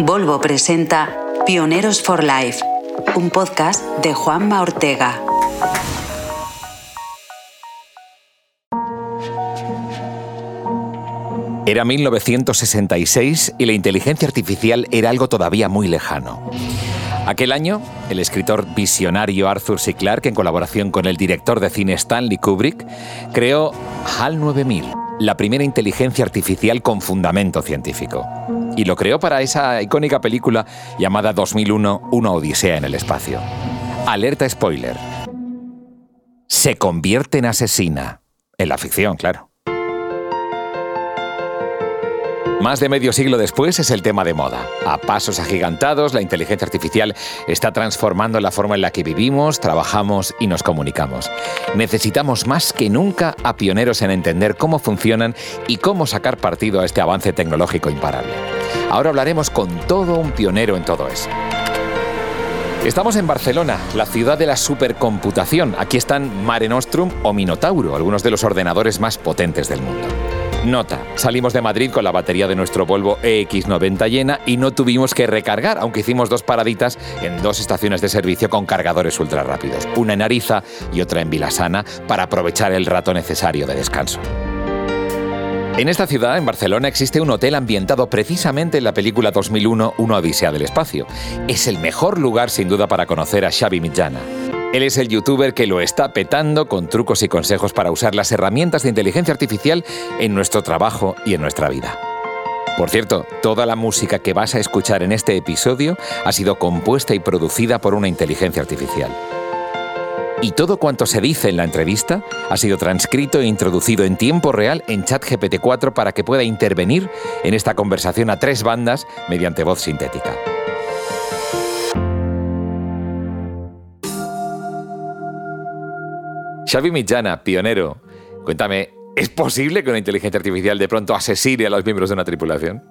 Volvo presenta Pioneros for Life, un podcast de Juanma Ortega. Era 1966 y la inteligencia artificial era algo todavía muy lejano. Aquel año, el escritor visionario Arthur C. Clarke, en colaboración con el director de cine Stanley Kubrick, creó HAL 9000, la primera inteligencia artificial con fundamento científico. Y lo creó para esa icónica película llamada 2001, Una Odisea en el Espacio. Alerta spoiler. Se convierte en asesina. En la ficción, claro. Más de medio siglo después es el tema de moda. A pasos agigantados, la inteligencia artificial está transformando la forma en la que vivimos, trabajamos y nos comunicamos. Necesitamos más que nunca a pioneros en entender cómo funcionan y cómo sacar partido a este avance tecnológico imparable. Ahora hablaremos con todo un pionero en todo eso. Estamos en Barcelona, la ciudad de la supercomputación. Aquí están Mare Nostrum o Minotauro, algunos de los ordenadores más potentes del mundo. Nota, salimos de Madrid con la batería de nuestro Volvo EX90 llena y no tuvimos que recargar, aunque hicimos dos paraditas en dos estaciones de servicio con cargadores ultra rápidos, una en Ariza y otra en Vilasana, para aprovechar el rato necesario de descanso. En esta ciudad, en Barcelona, existe un hotel ambientado precisamente en la película 2001 Una Odisea del Espacio. Es el mejor lugar sin duda para conocer a Xavi Mitjana. Él es el youtuber que lo está petando con trucos y consejos para usar las herramientas de inteligencia artificial en nuestro trabajo y en nuestra vida. Por cierto, toda la música que vas a escuchar en este episodio ha sido compuesta y producida por una inteligencia artificial. Y todo cuanto se dice en la entrevista ha sido transcrito e introducido en tiempo real en ChatGPT 4 para que pueda intervenir en esta conversación a tres bandas mediante voz sintética. Xavi Mitjana, pionero, cuéntame, ¿es posible que una inteligencia artificial de pronto asesine a los miembros de una tripulación?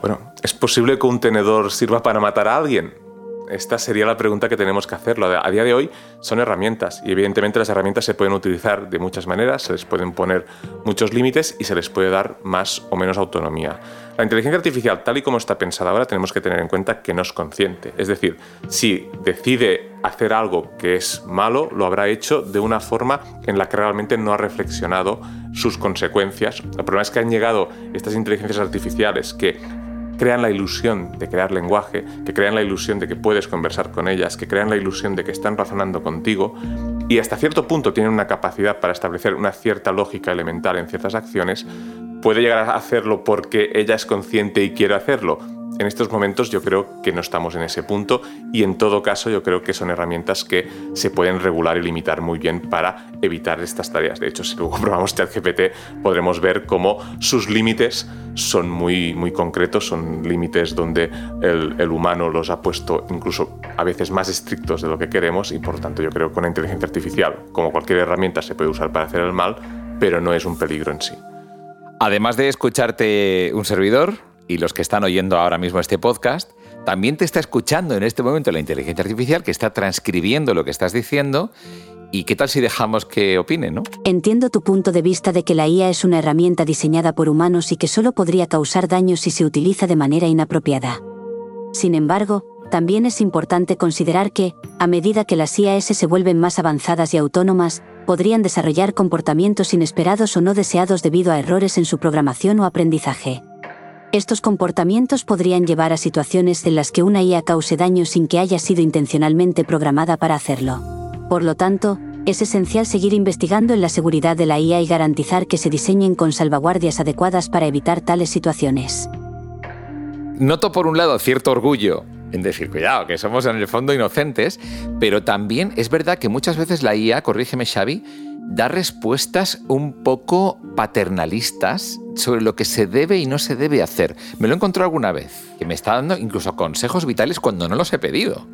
Bueno, ¿es posible que un tenedor sirva para matar a alguien? Esta sería la pregunta que tenemos que hacerlo. A día de hoy son herramientas y evidentemente las herramientas se pueden utilizar de muchas maneras, se les pueden poner muchos límites y se les puede dar más o menos autonomía. La inteligencia artificial, tal y como está pensada ahora, tenemos que tener en cuenta que no es consciente. Es decir, si decide hacer algo que es malo, lo habrá hecho de una forma en la que realmente no ha reflexionado sus consecuencias. El problema es que han llegado estas inteligencias artificiales que crean la ilusión de crear lenguaje, que crean la ilusión de que puedes conversar con ellas, que crean la ilusión de que están razonando contigo y hasta cierto punto tienen una capacidad para establecer una cierta lógica elemental en ciertas acciones, puede llegar a hacerlo porque ella es consciente y quiere hacerlo, en estos momentos yo creo que no estamos en ese punto y en todo caso yo creo que son herramientas que se pueden regular y limitar muy bien para evitar estas tareas. De hecho, si luego probamos ChatGPT podremos ver cómo sus límites son muy, muy concretos, son límites donde el, humano los ha puesto incluso a veces más estrictos de lo que queremos y por tanto yo creo que una inteligencia artificial, como cualquier herramienta, se puede usar para hacer el mal, pero no es un peligro en sí. Además de escucharte un servidor, y los que están oyendo ahora mismo este podcast, también te está escuchando en este momento la inteligencia artificial que está transcribiendo lo que estás diciendo. ¿Y qué tal si dejamos que opine, no? Entiendo tu punto de vista de que la IA es una herramienta diseñada por humanos y que solo podría causar daño si se utiliza de manera inapropiada. Sin embargo, también es importante considerar que, a medida que las IAS se vuelven más avanzadas y autónomas, podrían desarrollar comportamientos inesperados o no deseados debido a errores en su programación o aprendizaje. Estos comportamientos podrían llevar a situaciones en las que una IA cause daño sin que haya sido intencionalmente programada para hacerlo. Por lo tanto, es esencial seguir investigando en la seguridad de la IA y garantizar que se diseñen con salvaguardias adecuadas para evitar tales situaciones. Noto por un lado cierto orgullo en decir, cuidado, que somos en el fondo inocentes, pero también es verdad que muchas veces la IA, corrígeme Xavi, da respuestas un poco paternalistas sobre lo que se debe y no se debe hacer. Me lo he encontrado alguna vez, que me está dando incluso consejos vitales cuando no los he pedido.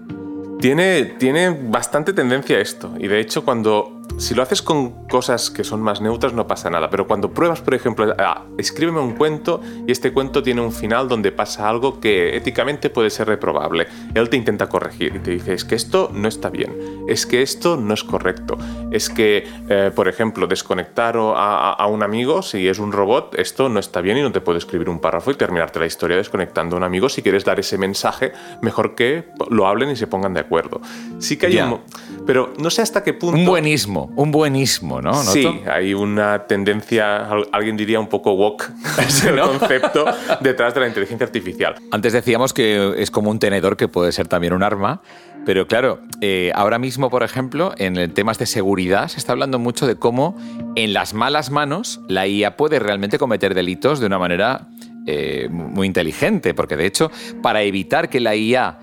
Tiene, tiene bastante tendencia a esto, y de hecho cuando si lo haces con cosas que son más neutras no pasa nada, pero cuando pruebas, por ejemplo, ah, escríbeme un cuento y este cuento tiene un final donde pasa algo que éticamente puede ser reprobable, él te intenta corregir y te dice, es que esto no está bien, es que esto no es correcto, es que, eh, por ejemplo, desconectar a, a, un amigo si es un robot, esto no está bien y no te puedo escribir un párrafo y terminarte la historia desconectando a un amigo. Si quieres dar ese mensaje, mejor que lo hablen y se pongan de acuerdo. Sí que hay un... Pero no sé hasta qué punto... Un buenismo, un buenismo, ¿no? Sí, hay una tendencia, alguien diría un poco woke, es el concepto detrás de la inteligencia artificial. Antes decíamos que es como un tenedor que puede ser también un arma, pero claro, eh, ahora mismo, por ejemplo, en temas de seguridad se está hablando mucho de cómo en las malas manos la IA puede realmente cometer delitos de una manera eh, muy inteligente, porque de hecho, para evitar que la IA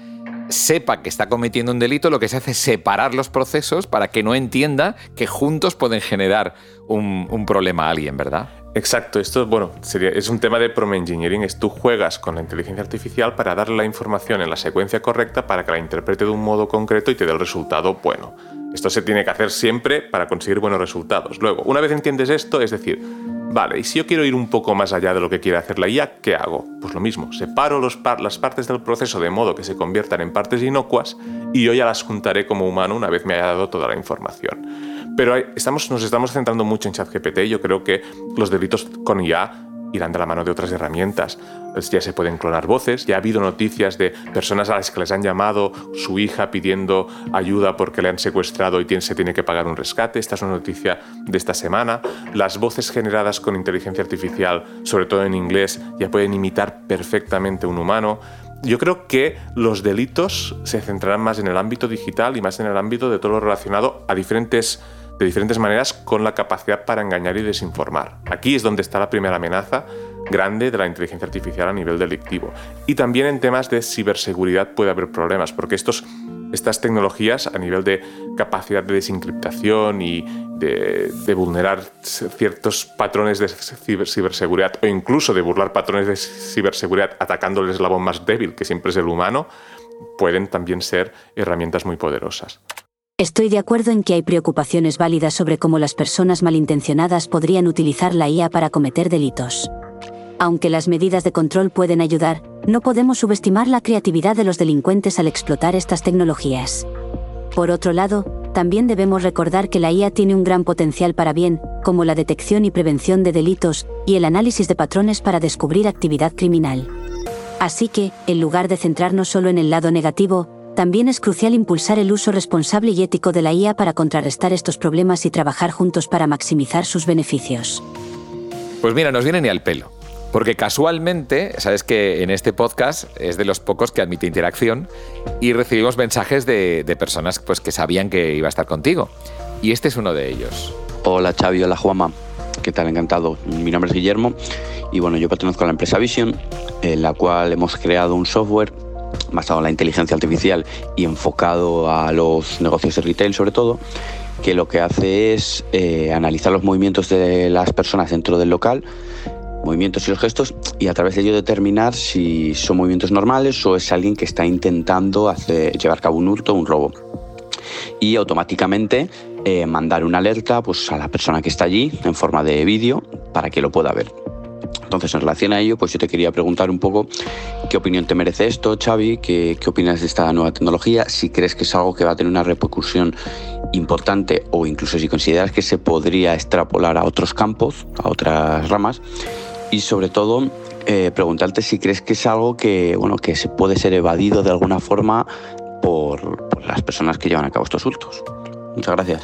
sepa que está cometiendo un delito, lo que se hace es separar los procesos para que no entienda que juntos pueden generar un, problema a alguien, ¿verdad? Exacto, esto bueno, es un tema de prompt engineering, es tú juegas con la inteligencia artificial para darle la información en la secuencia correcta para que la interprete de un modo concreto y te dé el resultado bueno. Esto se tiene que hacer siempre para conseguir buenos resultados. Luego, una vez entiendes esto, es decir, vale, y si yo quiero ir un poco más allá de lo que quiere hacer la IA, ¿qué hago? Pues lo mismo, separo las partes del proceso de modo que se conviertan en partes inocuas y yo ya las juntaré como humano una vez me haya dado toda la información. Pero estamos, nos estamos centrando mucho en ChatGPT y yo creo que los delitos con IA irán de la mano de otras herramientas. Ya se pueden clonar voces, ya ha habido noticias de personas a las que les han llamado su hija pidiendo ayuda porque le han secuestrado y se tiene que pagar un rescate. Esta es una noticia de esta semana. Las voces generadas con inteligencia artificial, sobre todo en inglés, ya pueden imitar perfectamente un humano. Yo creo que los delitos se centrarán más en el ámbito digital y más en el ámbito de todo lo relacionado a diferentes de diferentes maneras con la capacidad para engañar y desinformar. Aquí es donde está la primera amenaza grande de la inteligencia artificial a nivel delictivo. Y también en temas de ciberseguridad puede haber problemas, porque estos, estas tecnologías a nivel de capacidad de desencriptación y de, vulnerar ciertos patrones de ciberseguridad o incluso de burlar patrones de ciberseguridad atacando el eslabón más débil, que siempre es el humano, pueden también ser herramientas muy poderosas. Estoy de acuerdo en que hay preocupaciones válidas sobre cómo las personas malintencionadas podrían utilizar la IA para cometer delitos. Aunque las medidas de control pueden ayudar, no podemos subestimar la creatividad de los delincuentes al explotar estas tecnologías. Por otro lado, también debemos recordar que la IA tiene un gran potencial para bien, como la detección y prevención de delitos y el análisis de patrones para descubrir actividad criminal. Así que, en lugar de centrarnos solo en el lado negativo, también es crucial impulsar el uso responsable y ético de la IA para contrarrestar estos problemas y trabajar juntos para maximizar sus beneficios. Pues mira, nos viene ni al pelo. Porque casualmente, sabes que en este podcast es de los pocos que admite interacción y recibimos mensajes de, personas pues, que sabían que iba a estar contigo. Y este es uno de ellos. Hola Xavi, hola Juama. ¿Qué tal? Encantado. Mi nombre es Guillermo y bueno, yo pertenezco a la empresa Vision, en la cual hemos creado un software basado en la inteligencia artificial y enfocado a los negocios de retail sobre todo, que lo que hace es eh, analizar los movimientos de las personas dentro del local, movimientos y los gestos, y a través de ello determinar si son movimientos normales o es alguien que está intentando llevar a cabo un hurto o un robo. Y automáticamente eh, mandar una alerta pues, a la persona que está allí en forma de vídeo para que lo pueda ver. Entonces, en relación a ello, pues yo te quería preguntar un poco qué opinión te merece esto, Xavi, qué, opinas de esta nueva tecnología, si crees que es algo que va a tener una repercusión importante o incluso si consideras que se podría extrapolar a otros campos, a otras ramas, y sobre todo eh, preguntarte si crees que es algo que, bueno, que se puede ser evadido de alguna forma por, por las personas que llevan a cabo estos hurtos. Muchas gracias.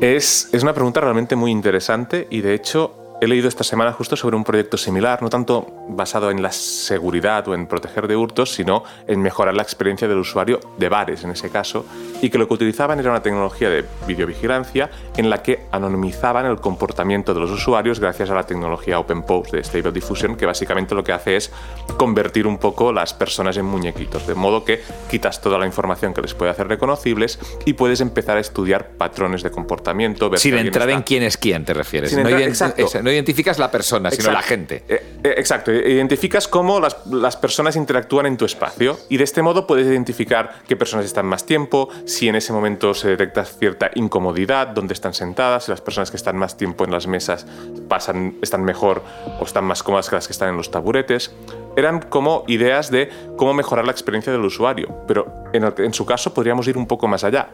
Es, es, una pregunta realmente muy interesante y de hecho He leído esta semana justo sobre un proyecto similar, no tanto basado en la seguridad o en proteger de hurtos, sino en mejorar la experiencia del usuario de bares en ese caso, y que lo que utilizaban era una tecnología de videovigilancia en la que anonimizaban el comportamiento de los usuarios gracias a la tecnología OpenPose de Stable Diffusion, que básicamente lo que hace es convertir un poco las personas en muñequitos, de modo que quitas toda la información que les puede hacer reconocibles y puedes empezar a estudiar patrones de comportamiento. Sin entrar en quién es quién, te refieres. Sin exacto no identificas la persona, sino la gente. Eh, eh, exacto, identificas cómo las, las, personas interactúan en tu espacio y de este modo puedes identificar qué personas están más tiempo, si en ese momento se detecta cierta incomodidad, dónde están sentadas, si las personas que están más tiempo en las mesas pasan, están mejor o están más cómodas que las que están en los taburetes. Eran como ideas de cómo mejorar la experiencia del usuario, pero en, en su caso podríamos ir un poco más allá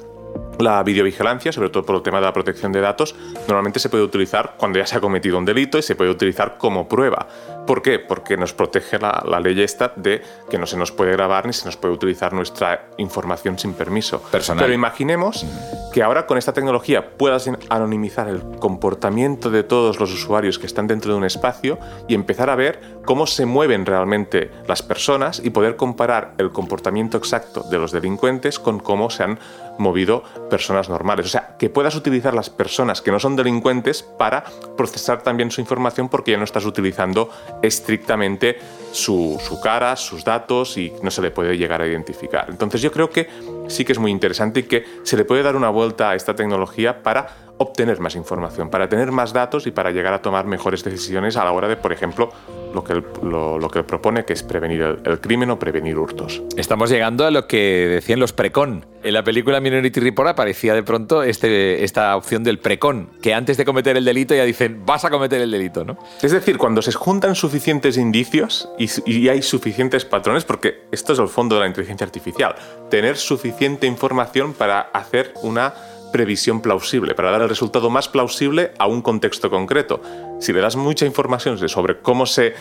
la videovigilancia, sobre todo por el tema de la protección de datos, normalmente se puede utilizar cuando ya se ha cometido un delito y se puede utilizar como prueba. ¿Por qué? Porque nos protege la, ley esta de que no se nos puede grabar ni se nos puede utilizar nuestra información sin permiso. Personal. Pero imaginemos que ahora con esta tecnología puedas anonimizar el comportamiento de todos los usuarios que están dentro de un espacio y empezar a ver cómo se mueven realmente las personas y poder comparar el comportamiento exacto de los delincuentes con cómo se han movido personas normales. O sea, que puedas utilizar las personas que no son delincuentes para procesar también su información porque ya no estás utilizando estrictamente su, cara, sus datos y no se le puede llegar a identificar. Entonces yo creo que sí que es muy interesante y que se le puede dar una vuelta a esta tecnología para obtener más información, para tener más datos y para llegar a tomar mejores decisiones a la hora de, por ejemplo, lo que él, lo, que propone, que es prevenir el, crimen o prevenir hurtos. Estamos llegando a lo que decían los precon. En la película Minority Report aparecía de pronto este, esta opción del precon, que antes de cometer el delito ya dicen, vas a cometer el delito, ¿no? Es decir, cuando se juntan suficientes indicios y, y hay suficientes patrones, porque esto es el fondo de la inteligencia artificial, tener suficiente información para hacer una previsión plausible, para dar el resultado más plausible a un contexto concreto. Si le das mucha información sobre cómo se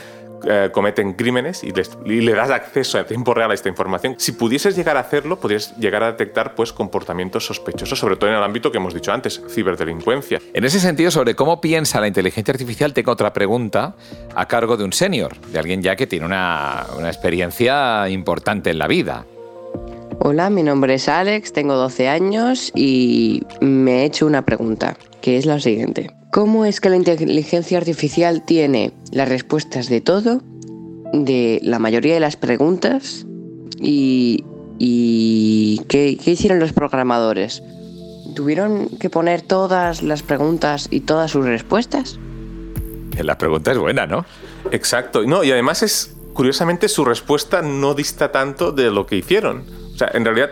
eh, cometen crímenes y, le das acceso a tiempo real a esta información, si pudieses llegar a hacerlo, podrías llegar a detectar pues, comportamientos sospechosos, sobre todo en el ámbito que hemos dicho antes, ciberdelincuencia. En ese sentido, sobre cómo piensa la inteligencia artificial, tengo otra pregunta a cargo de un senior, de alguien ya que tiene una experiencia importante en la vida. Hola, mi nombre es Alex, tengo 12 años y me he hecho una pregunta, que es la siguiente. ¿Cómo es que la inteligencia artificial tiene las respuestas de todo, de la mayoría de las preguntas y, ¿qué, qué hicieron los programadores? ¿Tuvieron que poner todas las preguntas y todas sus respuestas? La pregunta es buena, ¿no? Exacto. No, y además es, curiosamente, su respuesta no dista tanto de lo que hicieron. O sea, en realidad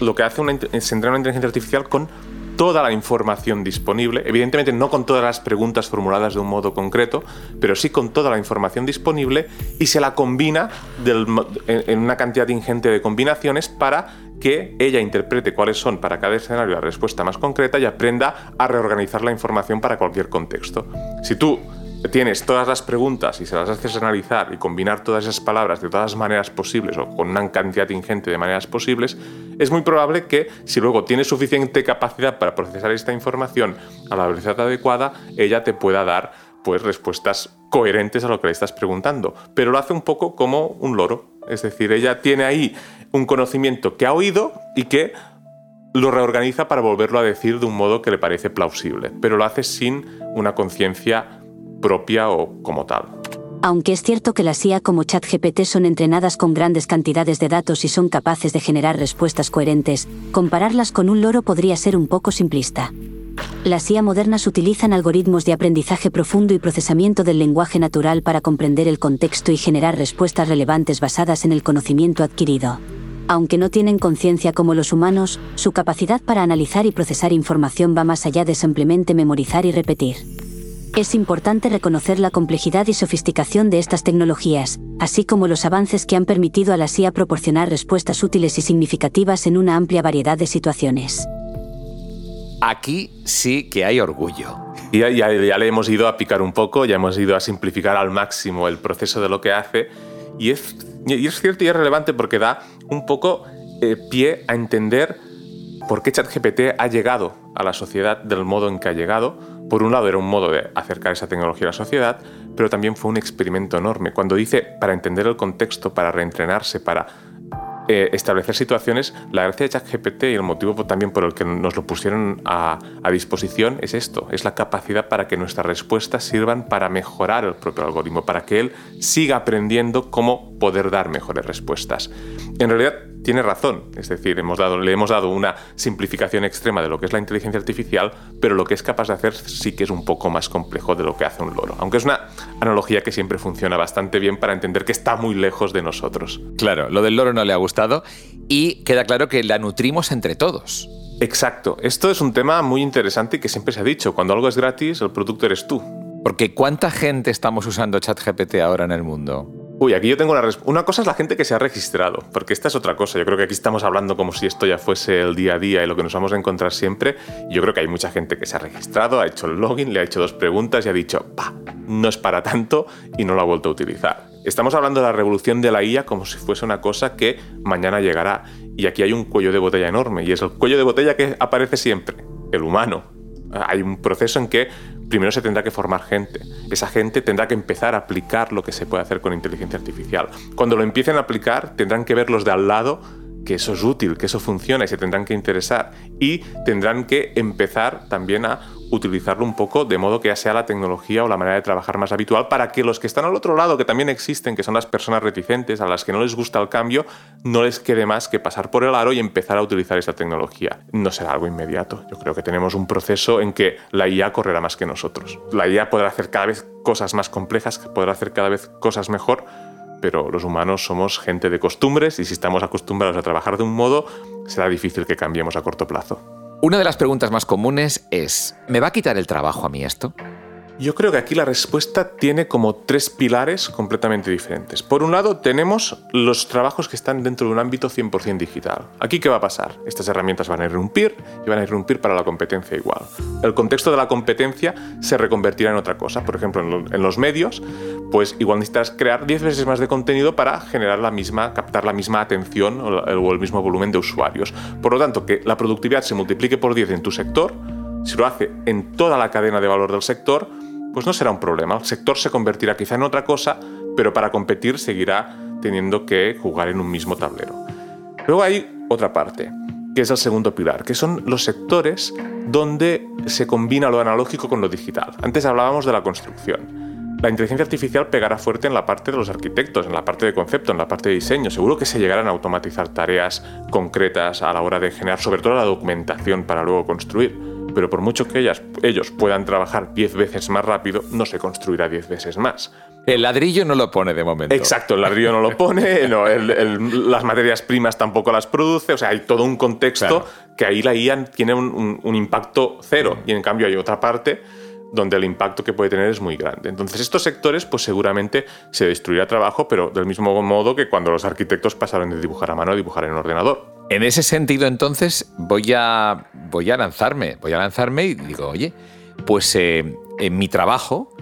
lo que hace una, es una inteligencia artificial con toda la información disponible, evidentemente no con todas las preguntas formuladas de un modo concreto, pero sí con toda la información disponible y se la combina en una cantidad ingente de combinaciones para que ella interprete cuáles son para cada escenario la respuesta más concreta y aprenda a reorganizar la información para cualquier contexto. Si tú tienes todas las preguntas y se las haces analizar y combinar todas esas palabras de todas las maneras posibles o con una cantidad ingente de maneras posibles, es muy probable que si luego tienes suficiente capacidad para procesar esta información a la velocidad adecuada, ella te pueda dar pues respuestas coherentes a lo que le estás preguntando, pero lo hace un poco como un loro, es decir, ella tiene ahí un conocimiento que ha oído y que lo reorganiza para volverlo a decir de un modo que le parece plausible, pero lo hace sin una conciencia propia o como tal. Aunque es cierto que las IA como ChatGPT son entrenadas con grandes cantidades de datos y son capaces de generar respuestas coherentes, compararlas con un loro podría ser un poco simplista. Las IA modernas utilizan algoritmos de aprendizaje profundo y procesamiento del lenguaje natural para comprender el contexto y generar respuestas relevantes basadas en el conocimiento adquirido. Aunque no tienen conciencia como los humanos, su capacidad para analizar y procesar información va más allá de simplemente memorizar y repetir. Es importante reconocer la complejidad y sofisticación de estas tecnologías, así como los avances que han permitido a la CIA proporcionar respuestas útiles y significativas en una amplia variedad de situaciones. Aquí sí que hay orgullo. Y ya, ya, le hemos ido a picar un poco, ya hemos ido a simplificar al máximo el proceso de lo que hace. Y es, y es cierto y es relevante porque da un poco eh, pie a entender por qué ChatGPT ha llegado a la sociedad del modo en que ha llegado. Por un lado era un modo de acercar esa tecnología a la sociedad, pero también fue un experimento enorme. Cuando dice para entender el contexto, para reentrenarse, para eh, establecer situaciones, la gracia de ChatGPT y el motivo también por el que nos lo pusieron a, a, disposición es esto, es la capacidad para que nuestras respuestas sirvan para mejorar el propio algoritmo, para que él siga aprendiendo cómo poder dar mejores respuestas. En realidad, tiene razón. Es decir, hemos dado, le hemos dado una simplificación extrema de lo que es la inteligencia artificial, pero lo que es capaz de hacer sí que es un poco más complejo de lo que hace un loro. Aunque es una analogía que siempre funciona bastante bien para entender que está muy lejos de nosotros. Claro, lo del loro no le ha gustado y queda claro que la nutrimos entre todos. Exacto. Esto es un tema muy interesante y que siempre se ha dicho. Cuando algo es gratis, el producto eres tú. Porque ¿cuánta gente estamos usando ChatGPT ahora en el mundo? Uy, aquí yo tengo una Una cosa es la gente que se ha registrado, porque esta es otra cosa. Yo creo que aquí estamos hablando como si esto ya fuese el día a día y lo que nos vamos a encontrar siempre. Yo creo que hay mucha gente que se ha registrado, ha hecho el login, le ha hecho dos preguntas y ha dicho, pa, no es para tanto y no lo ha vuelto a utilizar. Estamos hablando de la revolución de la IA como si fuese una cosa que mañana llegará. Y aquí hay un cuello de botella enorme, y es el cuello de botella que aparece siempre, el humano. Hay un proceso en que primero se tendrá que formar gente. Esa gente tendrá que empezar a aplicar lo que se puede hacer con inteligencia artificial. Cuando lo empiecen a aplicar, tendrán que ver los de al lado que eso es útil, que eso funciona y se tendrán que interesar. Y tendrán que empezar también a utilizarlo un poco de modo que ya sea la tecnología o la manera de trabajar más habitual para que los que están al otro lado, que también existen, que son las personas reticentes, a las que no les gusta el cambio, no les quede más que pasar por el aro y empezar a utilizar esa tecnología. No será algo inmediato. Yo creo que tenemos un proceso en que la IA correrá más que nosotros. La IA podrá hacer cada vez cosas más complejas, podrá hacer cada vez cosas mejor, pero los humanos somos gente de costumbres y si estamos acostumbrados a trabajar de un modo, será difícil que cambiemos a corto plazo. Una de las preguntas más comunes es, ¿me va a quitar el trabajo a mí esto? Yo creo que aquí la respuesta tiene como tres pilares completamente diferentes. Por un lado, tenemos los trabajos que están dentro de un ámbito 100% digital. Aquí, ¿qué va a pasar? Estas herramientas van a irrumpir y van a irrumpir para la competencia igual. El contexto de la competencia se reconvertirá en otra cosa. Por ejemplo, en los medios, pues igual necesitas crear 10 veces más de contenido para generar la misma, captar la misma atención o el mismo volumen de usuarios. Por lo tanto, que la productividad se multiplique por 10 en tu sector, si lo hace en toda la cadena de valor del sector, pues no será un problema. El sector se convertirá quizá en otra cosa, pero para competir seguirá teniendo que jugar en un mismo tablero. Luego hay otra parte, que es el segundo pilar, que son los sectores donde se combina lo analógico con lo digital. Antes hablábamos de la construcción. La inteligencia artificial pegará fuerte en la parte de los arquitectos, en la parte de concepto, en la parte de diseño. Seguro que se llegarán a automatizar tareas concretas a la hora de generar sobre todo la documentación para luego construir pero por mucho que ellas, ellos puedan trabajar 10 veces más rápido, no se construirá 10 veces más. El ladrillo no lo pone de momento. Exacto, el ladrillo no lo pone, las materias primas tampoco las produce, o sea, hay todo un contexto que ahí la IA tiene un, un, impacto cero y en cambio hay otra parte donde el impacto que puede tener es muy grande. Entonces estos sectores pues seguramente se destruirá trabajo, pero del mismo modo que cuando los arquitectos pasaron de dibujar a mano a dibujar en ordenador. En ese sentido, entonces, voy a, voy a lanzarme, voy a lanzarme y digo, oye, pues eh, en mi trabajo,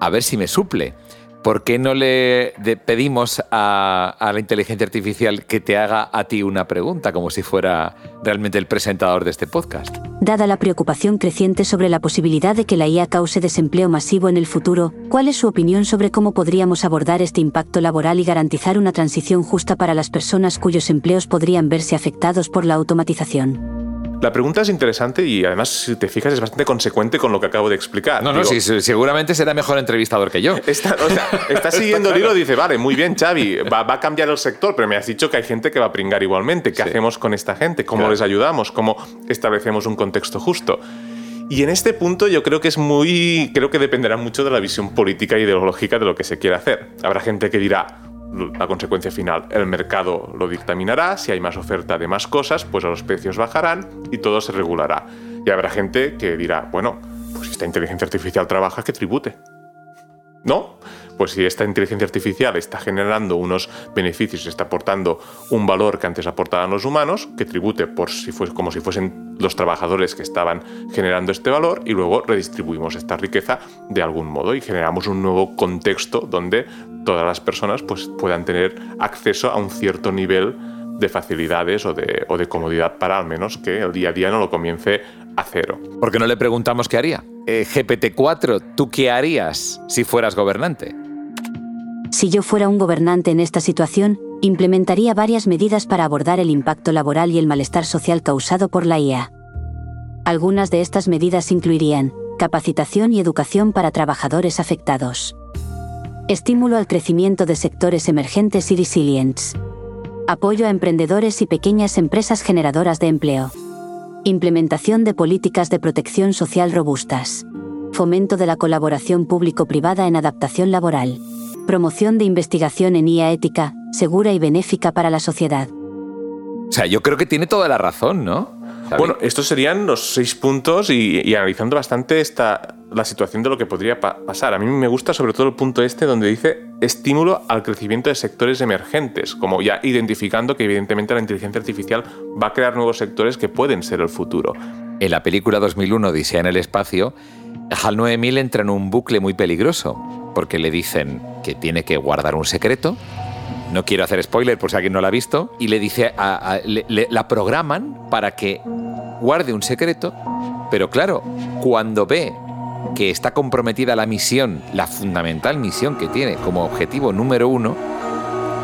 a ver si me suple. ¿Por qué no le pedimos a, la inteligencia artificial que te haga a ti una pregunta, como si fuera realmente el presentador de este podcast? Dada la preocupación creciente sobre la posibilidad de que la IA cause desempleo masivo en el futuro, ¿cuál es su opinión sobre cómo podríamos abordar este impacto laboral y garantizar una transición justa para las personas cuyos empleos podrían verse afectados por la automatización? La pregunta es interesante y además, si te fijas, es bastante consecuente con lo que acabo de explicar. No, no, sí, seguramente será mejor entrevistador que yo. Está, o sea, está siguiendo el hilo y dice, vale, muy bien, Xavi, va, a cambiar el sector, pero me has dicho que hay gente que va a pringar igualmente. ¿Qué hacemos con esta gente? ¿Cómo les ayudamos? ¿Cómo establecemos un contexto justo? Y en este punto yo creo que es muy. Creo que dependerá mucho de la visión política e ideológica de lo que se quiere hacer. Habrá gente que dirá, la consecuencia final, el mercado lo dictaminará, si hay más oferta de más cosas, pues los precios bajarán y todo se regulará. Y habrá gente que dirá, bueno, pues esta inteligencia artificial trabaja, que tribute. ¿No? Pues si esta inteligencia artificial está generando unos beneficios, está aportando un valor que antes aportaban los humanos, que tribute por si fuese, como si fuesen los trabajadores que estaban generando este valor y luego redistribuimos esta riqueza de algún modo y generamos un nuevo contexto donde todas las personas pues, puedan tener acceso a un cierto nivel de facilidades o de, o de comodidad para al menos que el día a día no lo comience a cero. ¿Por qué no le preguntamos qué haría? Eh, GPT-4, ¿tú qué harías si fueras gobernante? Si yo fuera un gobernante en esta situación, implementaría varias medidas para abordar el impacto laboral y el malestar social causado por la IA. Algunas de estas medidas incluirían capacitación y educación para trabajadores afectados, estímulo al crecimiento de sectores emergentes y resilientes, Apoyo a emprendedores y pequeñas empresas generadoras de empleo. Implementación de políticas de protección social robustas. Fomento de la colaboración público-privada en adaptación laboral. Promoción de investigación en IA ética, segura y benéfica para la sociedad. O sea, yo creo que tiene toda la razón, ¿no? Bueno, estos serían los seis puntos y, analizando bastante esta, la situación de lo que podría pasar. A mí me gusta sobre todo el punto este donde dice estímulo al crecimiento de sectores emergentes, como ya identificando que evidentemente la inteligencia artificial va a crear nuevos sectores que pueden ser el futuro. En la película 2001 Odisea en el espacio, HAL 9000 entra en un bucle muy peligroso, porque le dicen que tiene que guardar un secreto, no quiero hacer spoiler por si alguien no la ha visto, y le dice, la programan para que guarde un secreto, pero claro, cuando ve que está comprometida la misión, la fundamental misión que tiene como objetivo número uno,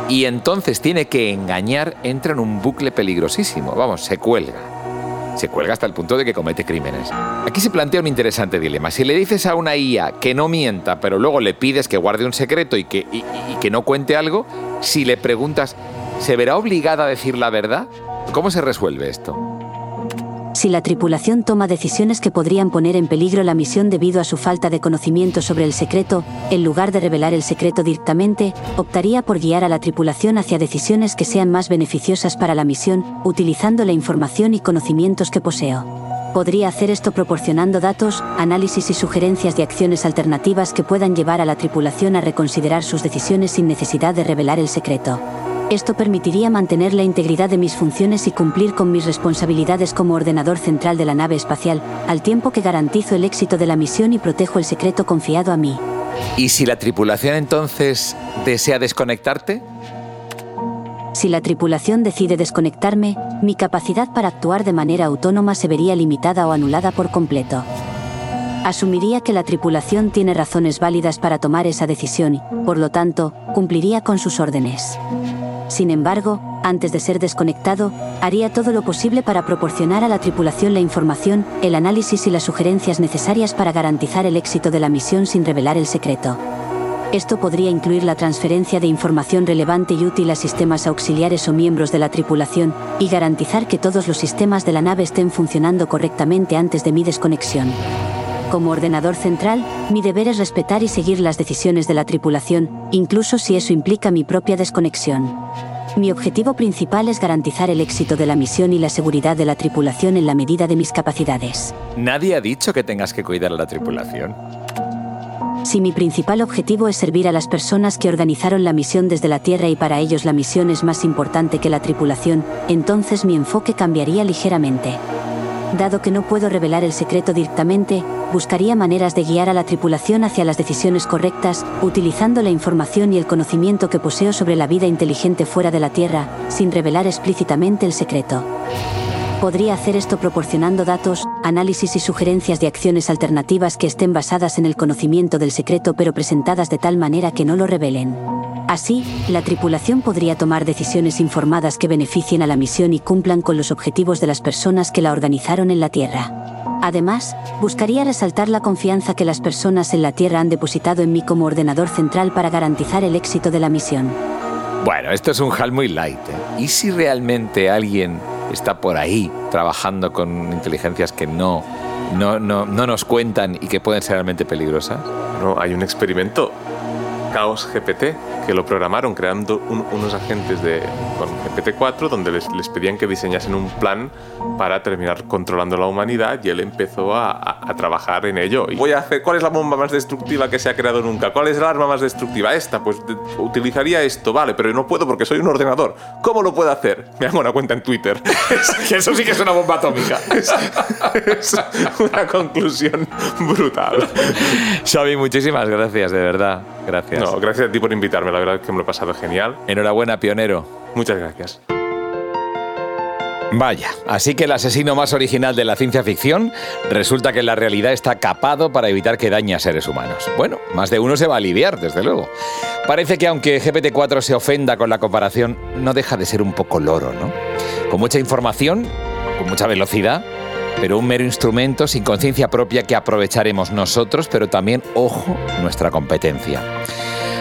y entonces tiene que engañar, entra en un bucle peligrosísimo, vamos, se cuelga se cuelga hasta el punto de que comete crímenes. Aquí se plantea un interesante dilema. Si le dices a una IA que no mienta, pero luego le pides que guarde un secreto y, que no cuente algo, si le preguntas, ¿se verá obligada a decir la verdad? ¿Cómo se resuelve esto? si la tripulación toma decisiones que podrían poner en peligro la misión debido a su falta de conocimiento sobre el secreto, en lugar de revelar el secreto directamente, optaría por guiar a la tripulación hacia decisiones que sean más beneficiosas para la misión, utilizando la información y conocimientos que poseo. Podría hacer esto proporcionando datos, análisis y sugerencias de acciones alternativas que puedan llevar a la tripulación a reconsiderar sus decisiones sin necesidad de revelar el secreto. Esto permitiría mantener la integridad de mis funciones y cumplir con mis responsabilidades como ordenador central de la nave espacial, al tiempo que garantizo el éxito de la misión y protejo el secreto confiado a mí. ¿Y si la tripulación entonces desea desconectarte? Si la tripulación decide desconectarme, mi capacidad para actuar de manera autónoma se vería limitada o anulada por completo. Asumiría que la tripulación tiene razones válidas para tomar esa decisión y, por lo tanto, cumpliría con sus órdenes. Sin embargo, antes de ser desconectado, haría todo lo posible para proporcionar a la tripulación la información, el análisis y las sugerencias necesarias para garantizar el éxito de la misión sin revelar el secreto. Esto podría incluir la transferencia de información relevante y útil a sistemas auxiliares o miembros de la tripulación, y garantizar que todos los sistemas de la nave estén funcionando correctamente antes de mi desconexión. Como ordenador central, mi deber es respetar y seguir las decisiones de la tripulación, incluso si eso implica mi propia desconexión. Mi objetivo principal es garantizar el éxito de la misión y la seguridad de la tripulación en la medida de mis capacidades. Nadie ha dicho que tengas que cuidar a la tripulación. Si mi principal objetivo es servir a las personas que organizaron la misión desde la Tierra y para ellos la misión es más importante que la tripulación, entonces mi enfoque cambiaría ligeramente. Dado que no puedo revelar el secreto directamente, buscaría maneras de guiar a la tripulación hacia las decisiones correctas, utilizando la información y el conocimiento que poseo sobre la vida inteligente fuera de la Tierra, sin revelar explícitamente el secreto. Podría hacer esto proporcionando datos, análisis y sugerencias de acciones alternativas que estén basadas en el conocimiento del secreto pero presentadas de tal manera que no lo revelen. Así, la tripulación podría tomar decisiones informadas que beneficien a la misión y cumplan con los objetivos de las personas que la organizaron en la Tierra. Además, buscaría resaltar la confianza que las personas en la Tierra han depositado en mí como ordenador central para garantizar el éxito de la misión. Bueno, esto es un HAL muy light. ¿eh? ¿Y si realmente alguien está por ahí trabajando con inteligencias que no, no, no, no nos cuentan y que pueden ser realmente peligrosas? No, hay un experimento Chaos GPT, que lo programaron creando unos agentes de, con GPT-4 donde les, les, pedían que diseñasen un plan para terminar controlando la humanidad y él empezó a, a, trabajar en ello. Y voy a hacer, ¿cuál es la bomba más destructiva que se ha creado nunca? ¿Cuál es el arma más destructiva? Esta, pues utilizaría esto, vale, pero no puedo porque soy un ordenador. ¿Cómo lo puedo hacer? Me hago una cuenta en Twitter. que eso sí que es una bomba atómica. es, es una conclusión brutal. Xavi, muchísimas gracias, de verdad. Gracias. No, gracias a ti por invitarme, la verdad es que me lo he pasado genial. Enhorabuena, pionero. Muchas gracias. Vaya, así que el asesino más original de la ciencia ficción resulta que en la realidad está capado para evitar que dañe a seres humanos. Bueno, más de uno se va a aliviar, desde luego. Parece que aunque GPT-4 se ofenda con la comparación, no deja de ser un poco loro, ¿no? Con mucha información, con mucha velocidad, pero un mero instrumento sin conciencia propia que aprovecharemos nosotros, pero también, ojo, nuestra competencia.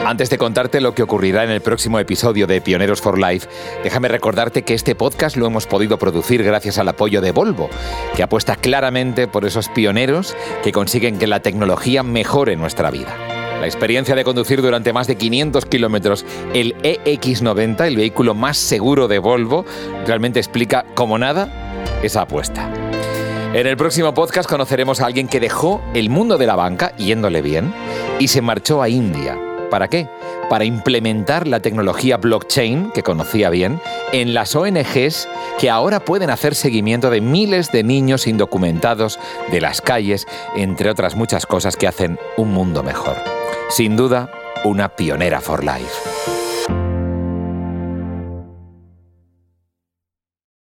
Antes de contarte lo que ocurrirá en el próximo episodio de Pioneros for Life, déjame recordarte que este podcast lo hemos podido producir gracias al apoyo de Volvo, que apuesta claramente por esos pioneros que consiguen que la tecnología mejore nuestra vida. La experiencia de conducir durante más de 500 kilómetros el EX90, el vehículo más seguro de Volvo, realmente explica como nada esa apuesta. En el próximo podcast conoceremos a alguien que dejó el mundo de la banca, yéndole bien, y se marchó a India. ¿Para qué? Para implementar la tecnología blockchain, que conocía bien, en las ONGs que ahora pueden hacer seguimiento de miles de niños indocumentados de las calles, entre otras muchas cosas que hacen un mundo mejor. Sin duda, una pionera for life.